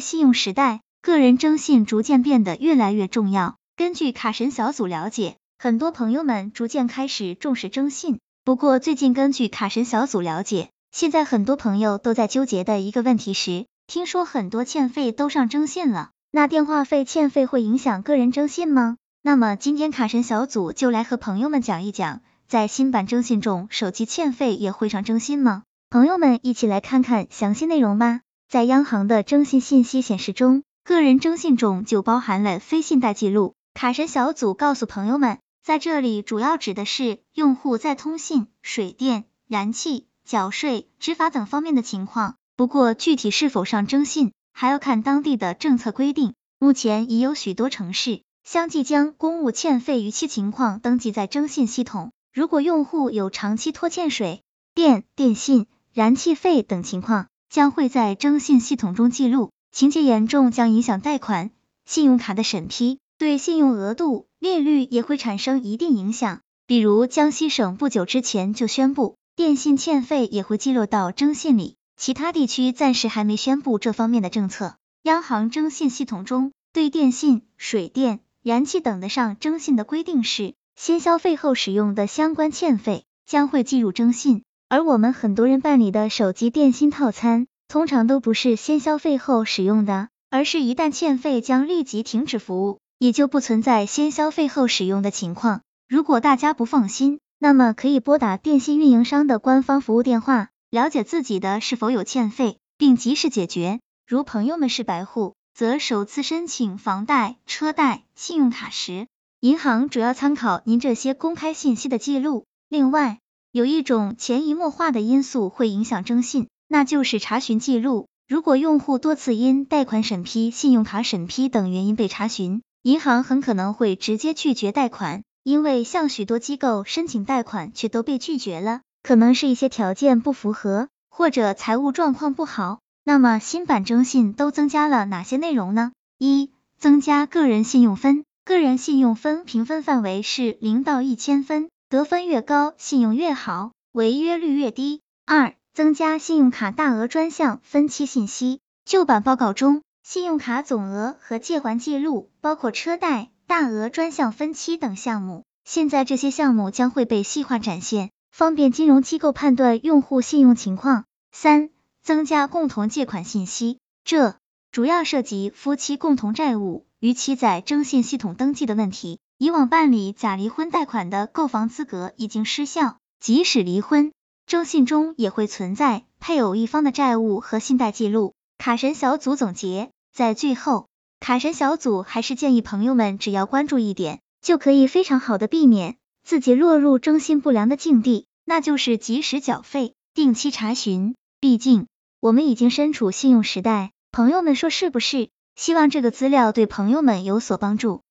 信用时代，个人征信逐渐变得越来越重要。根据卡神小组了解，很多朋友们逐渐开始重视征信。不过，最近根据卡神小组了解，现在很多朋友都在纠结的一个问题是，听说很多欠费都上征信了，那电话费欠费会影响个人征信吗？那么今天卡神小组就来和朋友们讲一讲，在新版征信中，手机欠费也会上征信吗？朋友们一起来看看详细内容吧。在央行的征信信息显示中，个人征信中就包含了非信贷记录。卡神小组告诉朋友们，在这里主要指的是用户在通信、水电、燃气、缴税、执法等方面的情况。不过具体是否上征信，还要看当地的政策规定。目前已有许多城市相继将公务欠费逾期情况登记在征信系统。如果用户有长期拖欠水电、电信、燃气费等情况，将会在征信系统中记录，情节严重将影响贷款、信用卡的审批，对信用额度、利率也会产生一定影响。比如江西省不久之前就宣布，电信欠费也会记录到征信里，其他地区暂时还没宣布这方面的政策。央行征信系统中对电信、水电、燃气等的上征信的规定是，先消费后使用的相关欠费将会计入征信。而我们很多人办理的手机电信套餐，通常都不是先消费后使用的，而是一旦欠费将立即停止服务，也就不存在先消费后使用的情况。如果大家不放心，那么可以拨打电信运营商的官方服务电话，了解自己的是否有欠费，并及时解决。如朋友们是白户，则首次申请房贷、车贷、信用卡时，银行主要参考您这些公开信息的记录。另外，有一种潜移默化的因素会影响征信，那就是查询记录。如果用户多次因贷款审批、信用卡审批等原因被查询，银行很可能会直接拒绝贷款。因为向许多机构申请贷款却都被拒绝了，可能是一些条件不符合，或者财务状况不好。那么新版征信都增加了哪些内容呢？一、增加个人信用分，个人信用分评分范围是零到一千分。得分越高，信用越好，违约率越低。二、增加信用卡大额专项分期信息。旧版报告中，信用卡总额和借还记录包括车贷、大额专项分期等项目，现在这些项目将会被细化展现，方便金融机构判断用户信用情况。三、增加共同借款信息，这主要涉及夫妻共同债务逾期在征信系统登记的问题。以往办理假离婚贷款的购房资格已经失效，即使离婚，征信中也会存在配偶一方的债务和信贷记录。卡神小组总结，在最后，卡神小组还是建议朋友们只要关注一点，就可以非常好的避免自己落入征信不良的境地，那就是及时缴费，定期查询。毕竟我们已经身处信用时代，朋友们说是不是？希望这个资料对朋友们有所帮助。